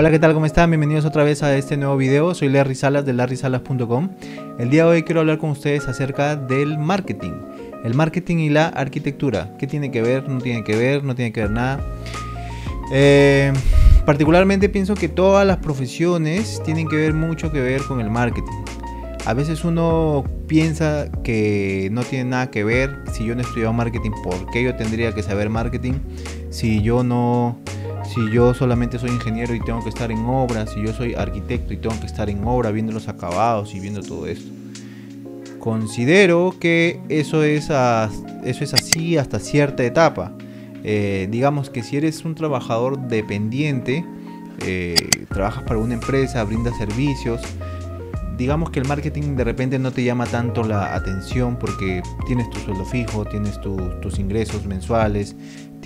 Hola, ¿qué tal? ¿Cómo están? Bienvenidos otra vez a este nuevo video. Soy Larry Salas de larrysalas.com. El día de hoy quiero hablar con ustedes acerca del marketing. El marketing y la arquitectura. ¿Qué tiene que ver? ¿No tiene que ver? ¿No tiene que ver nada? Eh, particularmente pienso que todas las profesiones tienen que ver mucho que ver con el marketing. A veces uno piensa que no tiene nada que ver. Si yo no he marketing, ¿por qué yo tendría que saber marketing? Si yo no si yo solamente soy ingeniero y tengo que estar en obra, si yo soy arquitecto y tengo que estar en obra viendo los acabados y viendo todo esto. Considero que eso es, eso es así hasta cierta etapa. Eh, digamos que si eres un trabajador dependiente, eh, trabajas para una empresa, brindas servicios, digamos que el marketing de repente no te llama tanto la atención porque tienes tu sueldo fijo, tienes tus ingresos mensuales,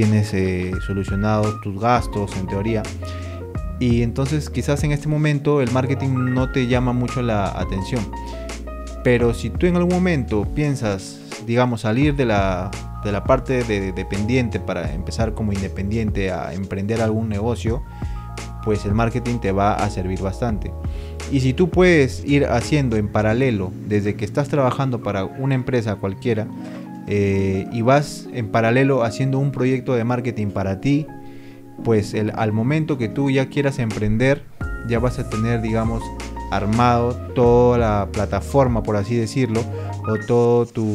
tienes eh, solucionados tus gastos en teoría. Y entonces quizás en este momento el marketing no te llama mucho la atención. Pero si tú en algún momento piensas, digamos, salir de la, de la parte de dependiente para empezar como independiente a emprender algún negocio, pues el marketing te va a servir bastante. Y si tú puedes ir haciendo en paralelo, desde que estás trabajando para una empresa cualquiera, eh, y vas en paralelo haciendo un proyecto de marketing para ti, pues al momento que tú ya quieras emprender, ya vas a tener, digamos, armado toda la plataforma, por así decirlo, o todo tu,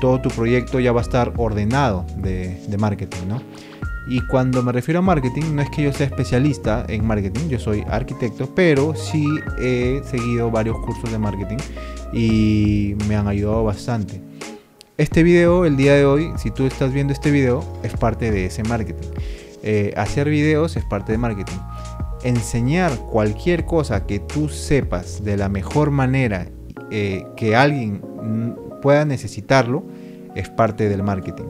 todo tu proyecto ya va a estar ordenado de, de marketing, ¿no? Y cuando me refiero a marketing, no es que yo sea especialista en marketing, yo soy arquitecto, pero sí he seguido varios cursos de marketing y me han ayudado bastante. Este video, el día de hoy, si tú estás viendo este video, es parte de ese marketing. Eh, hacer videos es parte de marketing. Enseñar cualquier cosa que tú sepas de la mejor manera eh, que alguien pueda necesitarlo es parte del marketing.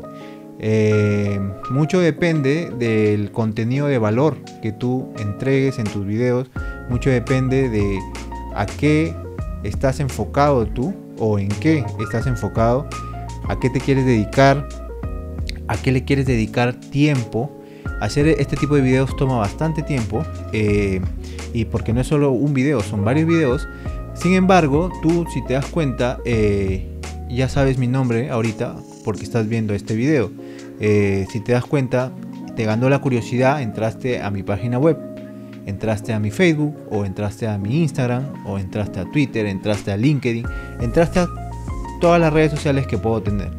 Eh, mucho depende del contenido de valor que tú entregues en tus videos. Mucho depende de a qué estás enfocado tú o en qué estás enfocado a qué te quieres dedicar, a qué le quieres dedicar tiempo. Hacer este tipo de videos toma bastante tiempo eh, y porque no es solo un video, son varios videos. Sin embargo, tú si te das cuenta, eh, ya sabes mi nombre ahorita porque estás viendo este video. Eh, si te das cuenta, te ganó la curiosidad, entraste a mi página web, entraste a mi Facebook o entraste a mi Instagram o entraste a Twitter, entraste a LinkedIn, entraste a todas las redes sociales que puedo tener.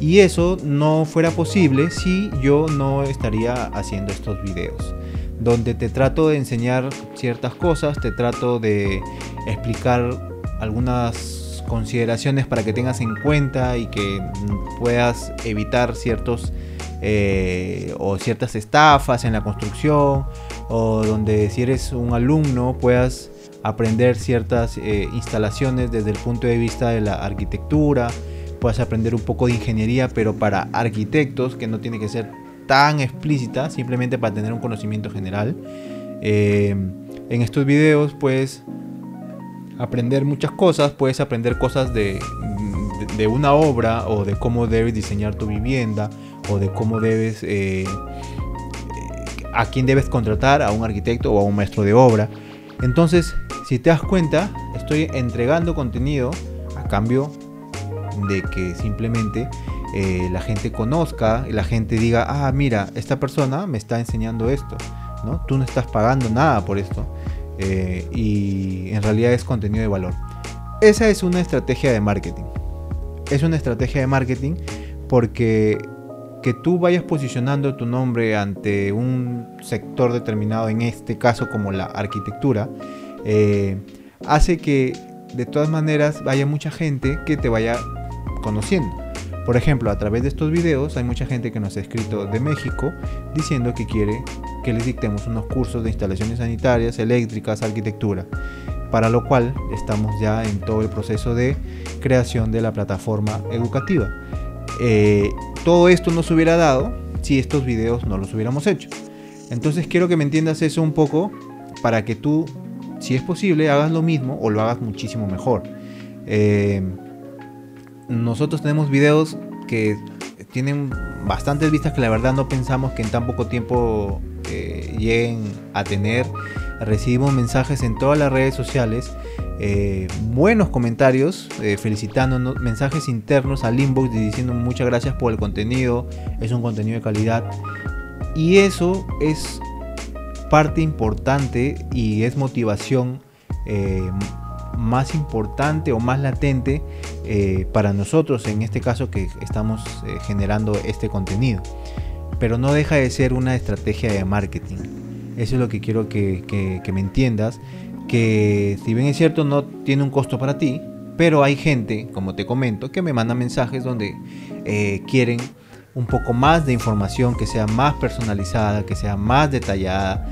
Y eso no fuera posible si yo no estaría haciendo estos videos, donde te trato de enseñar ciertas cosas, te trato de explicar algunas consideraciones para que tengas en cuenta y que puedas evitar ciertos eh, o ciertas estafas en la construcción o donde si eres un alumno puedas aprender ciertas eh, instalaciones desde el punto de vista de la arquitectura, puedes aprender un poco de ingeniería, pero para arquitectos, que no tiene que ser tan explícita, simplemente para tener un conocimiento general. Eh, en estos videos puedes aprender muchas cosas, puedes aprender cosas de, de, una obra o de cómo debes diseñar tu vivienda o de cómo debes... Eh, a quién debes contratar, a un arquitecto o a un maestro de obra. Entonces, si te das cuenta, estoy entregando contenido a cambio de que simplemente eh, la gente conozca y la gente diga, ah, mira, esta persona me está enseñando esto, ¿no? Tú no estás pagando nada por esto eh, y en realidad es contenido de valor. Esa es una estrategia de marketing. Es una estrategia de marketing porque que tú vayas posicionando tu nombre ante un sector determinado, en este caso como la arquitectura, eh, hace que de todas maneras vaya mucha gente que te vaya conociendo. Por ejemplo, a través de estos videos hay mucha gente que nos ha escrito de México diciendo que quiere que les dictemos unos cursos de instalaciones sanitarias, eléctricas, arquitectura, para lo cual estamos ya en todo el proceso de creación de la plataforma educativa. Eh, todo esto no se hubiera dado si estos videos no los hubiéramos hecho. Entonces quiero que me entiendas eso un poco para que tú si es posible, hagas lo mismo o lo hagas muchísimo mejor. Eh, nosotros tenemos videos que tienen bastantes vistas que la verdad no pensamos que en tan poco tiempo eh, lleguen a tener. Recibimos mensajes en todas las redes sociales, eh, buenos comentarios, felicitándonos, mensajes internos al inbox diciendo muchas gracias por el contenido, es un contenido de calidad. Y eso es parte importante y es motivación eh, más importante o más latente eh, para nosotros, en este caso que estamos eh, generando este contenido. Pero no deja de ser una estrategia de marketing. Eso es lo que quiero que, me entiendas. Que si bien es cierto no tiene un costo para ti, pero hay gente, como te comento, que me manda mensajes donde quieren un poco más de información que sea más personalizada, que sea más detallada,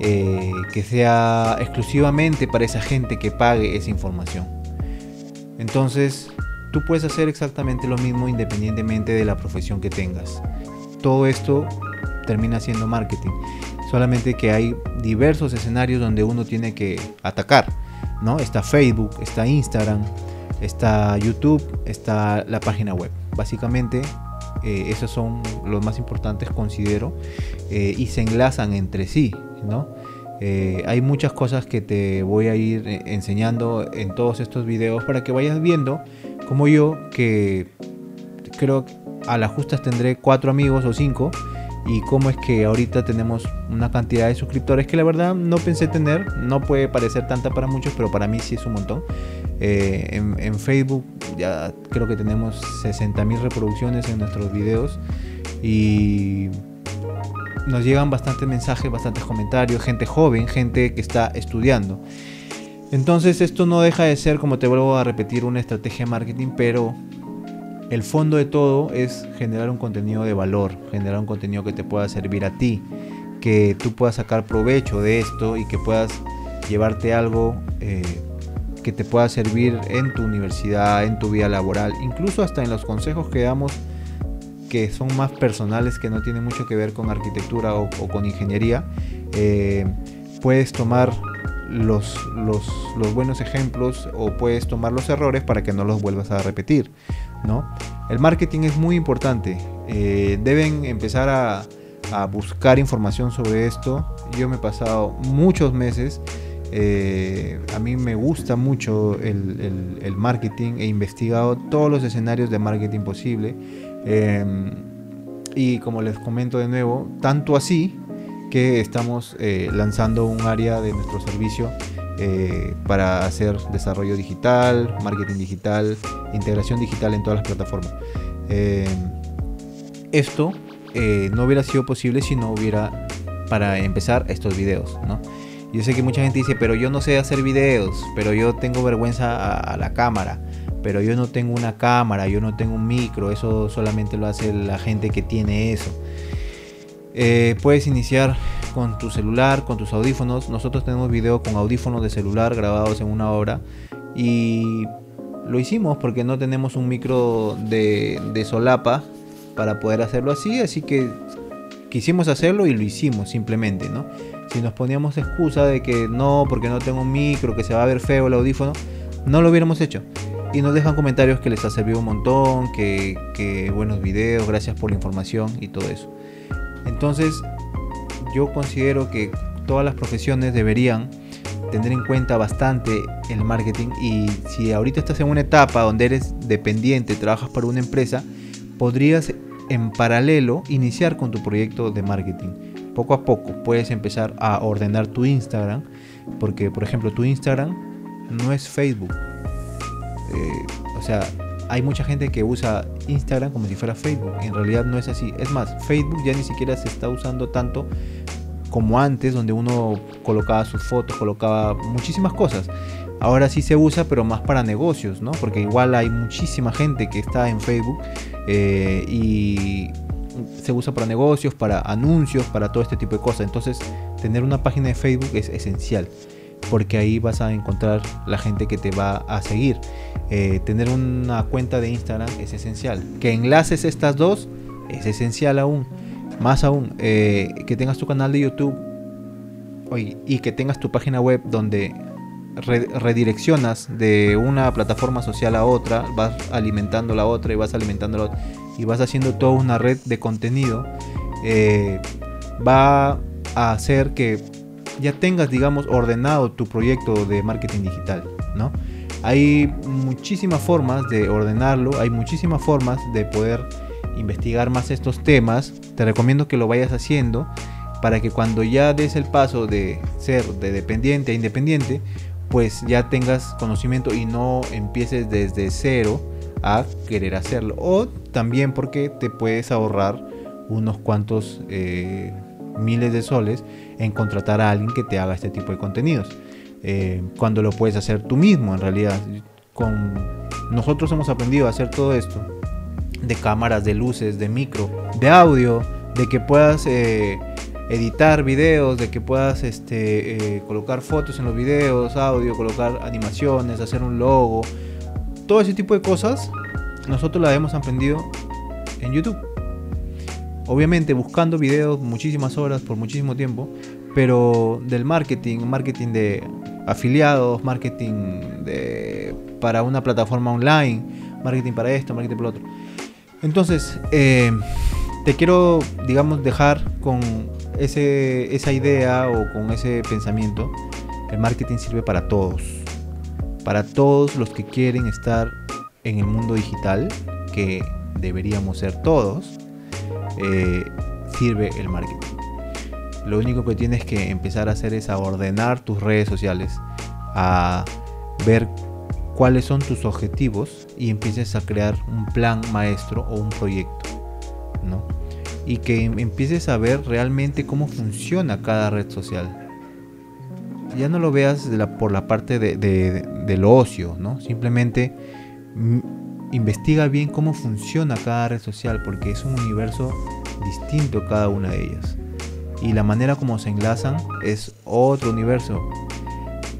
eh, que sea exclusivamente para esa gente que pague esa información. Entonces, tú puedes hacer exactamente lo mismo independientemente de la profesión que tengas. Todo esto termina siendo marketing. Solamente que hay diversos escenarios donde uno tiene que atacar. ¿no? Está Facebook, está Instagram, está YouTube, está la página web. Básicamente eh, esos son los más importantes considero eh, y se enlazan entre sí ¿no? Eh, hay muchas cosas que te voy a ir enseñando en todos estos videos para que vayas viendo como yo que creo a las justas tendré cuatro amigos o cinco y cómo es que ahorita tenemos una cantidad de suscriptores que la verdad no pensé tener, no puede parecer tanta para muchos, pero para mí sí es un montón. en, Facebook ya creo que tenemos 60.000 reproducciones en nuestros videos y nos llegan bastantes mensajes, bastantes comentarios, gente joven, gente que está estudiando. Entonces esto no deja de ser, como te vuelvo a repetir, una estrategia de marketing, pero el fondo de todo es generar un contenido de valor, generar un contenido que te pueda servir a ti, que tú puedas sacar provecho de esto y que puedas llevarte algo eh, que te pueda servir en tu universidad, en tu vida laboral, incluso hasta en los consejos que damos que son más personales, que no tienen mucho que ver con arquitectura o, con ingeniería, eh, puedes tomar los, los, buenos ejemplos o puedes tomar los errores para que no los vuelvas a repetir. ¿no? El marketing es muy importante. Eh, deben empezar a, buscar información sobre esto. Yo me he pasado muchos meses. Eh, a mí me gusta mucho el, marketing. He investigado todos los escenarios de marketing posible. Em, y como les comento de nuevo, tanto así que estamos eh, lanzando un área de nuestro servicio eh, para hacer desarrollo digital, marketing digital, integración digital en todas las plataformas. Esto eh, no hubiera sido posible si no hubiera, para empezar, estos videos. ¿no? Yo sé que mucha gente dice, pero yo no sé hacer videos, pero yo tengo vergüenza a la cámara pero yo no tengo una cámara, yo no tengo un micro, eso solamente lo hace la gente que tiene eso. Eh, puedes iniciar con tu celular, con tus audífonos. Nosotros tenemos video con audífonos de celular grabados en una hora y lo hicimos porque no tenemos un micro de, de solapa para poder hacerlo así, así que quisimos hacerlo y lo hicimos simplemente, ¿no? Si nos poníamos excusa de que no, porque no tengo un micro, que se va a ver feo el audífono, no lo hubiéramos hecho y nos dejan comentarios que les ha servido un montón, que, buenos videos, gracias por la información y todo eso. Entonces, yo considero que todas las profesiones deberían tener en cuenta bastante el marketing y si ahorita estás en una etapa donde eres dependiente, trabajas para una empresa, podrías en paralelo iniciar con tu proyecto de marketing. Poco a poco puedes empezar a ordenar tu Instagram, porque por ejemplo tu Instagram no es Facebook, eh, o sea, hay mucha gente que usa Instagram como si fuera Facebook. En realidad no es así. Es más, Facebook ya ni siquiera se está usando tanto como antes, donde uno colocaba sus fotos, colocaba muchísimas cosas. Ahora sí se usa, pero más para negocios, ¿no? Porque igual hay muchísima gente que está en Facebook eh, y se usa para negocios, para anuncios, para todo este tipo de cosas. Entonces, tener una página de Facebook es esencial porque ahí vas a encontrar la gente que te va a seguir. Eh, tener una cuenta de Instagram es esencial. Que enlaces estas dos es esencial aún. Más aún, eh, que tengas tu canal de YouTube y que tengas tu página web donde redireccionas de una plataforma social a otra, vas alimentando la otra y vas alimentando la otra y vas haciendo toda una red de contenido, eh, va a hacer que ya tengas, digamos, ordenado tu proyecto de marketing digital, ¿no? Hay muchísimas formas de ordenarlo, hay muchísimas formas de poder investigar más estos temas. Te recomiendo que lo vayas haciendo para que cuando ya des el paso de ser de dependiente a independiente, pues ya tengas conocimiento y no empieces desde cero a querer hacerlo. O también porque te puedes ahorrar unos cuantos eh, miles de soles en contratar a alguien que te haga este tipo de contenidos. Eh, cuando lo puedes hacer tú mismo en realidad. Con nosotros hemos aprendido a hacer todo esto de cámaras, de luces, de micro, de audio, de que puedas eh, editar videos, de que puedas este, colocar fotos en los videos, audio, colocar animaciones, hacer un logo, todo ese tipo de cosas, nosotros las hemos aprendido en YouTube. Obviamente buscando videos muchísimas horas por muchísimo tiempo, pero del marketing, marketing de afiliados, marketing de, para una plataforma online, marketing para esto, marketing para lo otro. Entonces, eh, te quiero, digamos, dejar con ese, esa idea o con ese pensamiento. El marketing sirve para todos. Para todos los que quieren estar en el mundo digital, que deberíamos ser todos, eh, sirve el marketing. Lo único que tienes que empezar a hacer es a ordenar tus redes sociales, a ver cuáles son tus objetivos y empieces a crear un plan maestro o un proyecto, ¿no? Y que em, empieces a ver realmente cómo funciona cada red social. Ya no lo veas por la parte de, del ocio, ¿no? Simplemente mm, investiga bien cómo funciona cada red social porque es un universo distinto cada una de ellas y la manera como se enlazan es otro universo.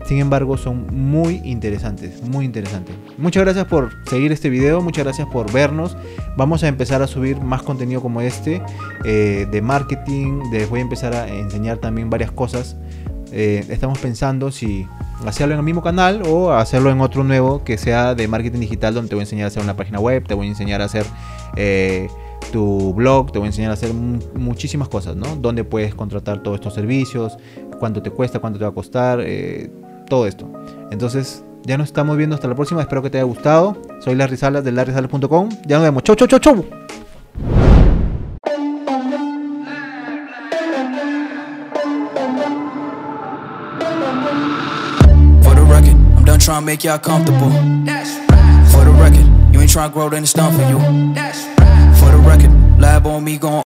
Sin embargo, son muy interesantes, muy interesantes. Muchas gracias por seguir este video, muchas gracias por vernos. Vamos a empezar a subir más contenido como este eh, de marketing. Les voy a empezar a enseñar también varias cosas. Eh, estamos pensando si hacerlo en el mismo canal o hacerlo en otro nuevo que sea de marketing digital donde te voy a enseñar a hacer una página web, te voy a enseñar a hacer... Eh, tu blog, te voy a enseñar a hacer muchísimas cosas, ¿no? Dónde puedes contratar todos estos servicios, cuánto te cuesta, cuánto te va a costar, eh, todo esto. Entonces, ya nos estamos viendo hasta la próxima. Espero que te haya gustado. Soy Larry Salas de larrysalas.com. Ya nos vemos. Chau, chau, chau, chau. To make y'all comfortable. For the record, you ain't trying to grow, then it's done for you. For the record, lab on me gon'